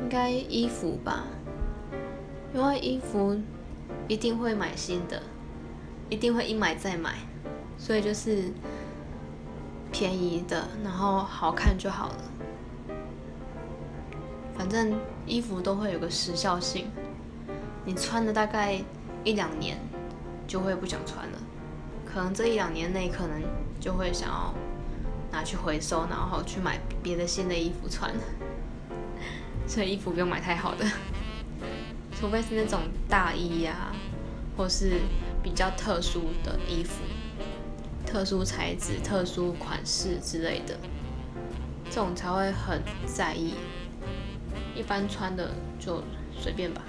应该衣服吧，因为衣服一定会买新的，一定会一买再买，所以就是便宜的，然后好看就好了。反正衣服都会有个时效性，你穿了大概一两年就会不想穿了，可能这一两年内可能就会想要拿去回收，然后去买别的新的衣服穿。所以衣服不用买太好的，除非是那种大衣呀，或是比较特殊的衣服，特殊材质、特殊款式之类的，这种才会很在意。一般穿的就随便吧。